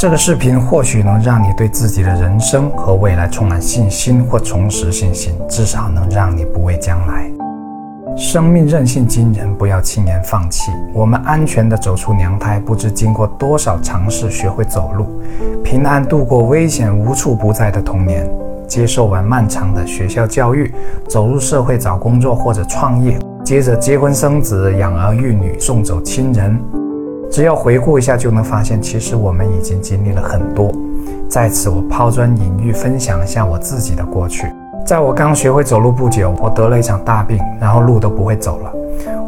这个视频或许能让你对自己的人生和未来充满信心，或重拾信心，至少能让你不畏将来。生命韧性惊人，不要轻言放弃。我们安全地走出娘胎，不知经过多少尝试，学会走路，平安度过危险无处不在的童年，接受完漫长的学校教育，走入社会找工作或者创业，接着结婚生子，养儿育女，送走亲人。只要回顾一下，就能发现，其实我们已经经历了很多。在此，我抛砖引玉，分享一下我自己的过去。在我刚学会走路不久，我得了一场大病，然后路都不会走了。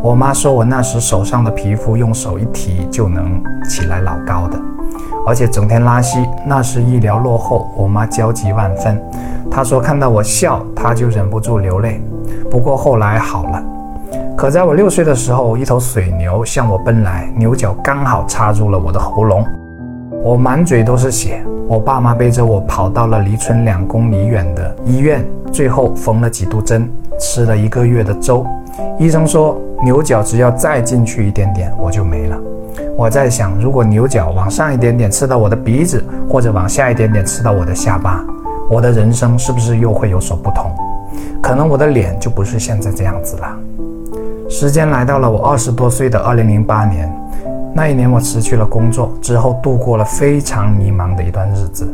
我妈说我那时手上的皮肤用手一提就能起来老高的，而且整天拉稀，那时医疗落后，我妈焦急万分。她说看到我笑，她就忍不住流泪。不过后来好了。可在我六岁的时候，一头水牛向我奔来，牛角刚好插入了我的喉咙，我满嘴都是血。我爸妈背着我跑到了离村两公里远的医院，最后缝了几度针，吃了一个月的粥。医生说牛角只要再进去一点点，我就没了。我在想，如果牛角往上一点点刺到我的鼻子，或者往下一点点刺到我的下巴，我的人生是不是又会有所不同？可能我的脸就不是现在这样子了。时间来到了我二十多岁的二零零八年，那一年我辞去了工作，之后度过了非常迷茫的一段日子，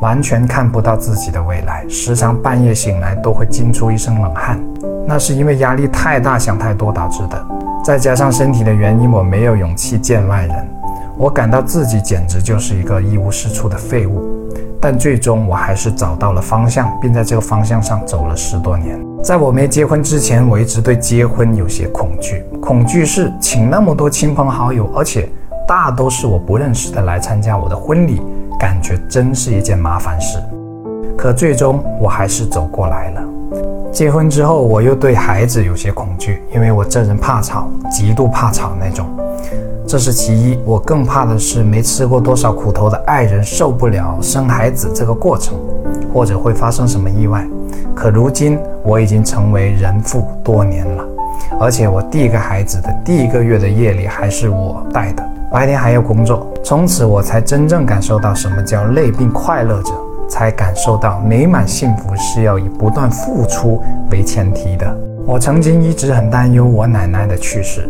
完全看不到自己的未来，时常半夜醒来都会惊出一身冷汗，那是因为压力太大，想太多导致的。再加上身体的原因，我没有勇气见外人，我感到自己简直就是一个一无是处的废物。但最终我还是找到了方向，并在这个方向上走了十多年。在我没结婚之前，我一直对结婚有些恐惧，恐惧是请那么多亲朋好友，而且大都是我不认识的来参加我的婚礼，感觉真是一件麻烦事。可最终我还是走过来了。结婚之后，我又对孩子有些恐惧，因为我这人怕吵，极度怕吵那种。这是其一，我更怕的是没吃过多少苦头的爱人受不了生孩子这个过程，或者会发生什么意外。可如今我已经成为人父多年了，而且我第一个孩子的第一个月的夜里还是我带的，白天还要工作。从此我才真正感受到什么叫累并快乐着，才感受到美满幸福是要以不断付出为前提的。我曾经一直很担忧我奶奶的去世。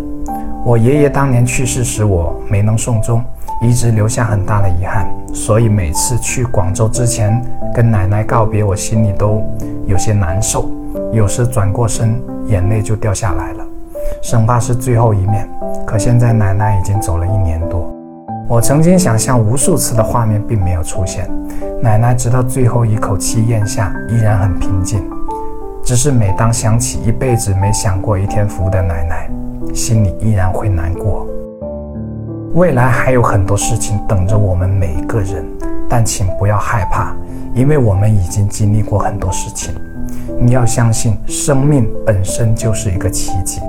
我爷爷当年去世时，我没能送终，一直留下很大的遗憾。所以每次去广州之前跟奶奶告别，我心里都有些难受，有时转过身，眼泪就掉下来了，生怕是最后一面。可现在奶奶已经走了一年多，我曾经想象无数次的画面并没有出现，奶奶直到最后一口气咽下，依然很平静。只是每当想起一辈子没享过一天福的奶奶。心里依然会难过。未来还有很多事情等着我们每一个人，但请不要害怕，因为我们已经经历过很多事情。你要相信，生命本身就是一个奇迹，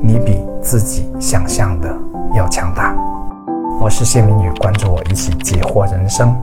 你比自己想象的要强大。我是谢明宇，关注我，一起解惑人生。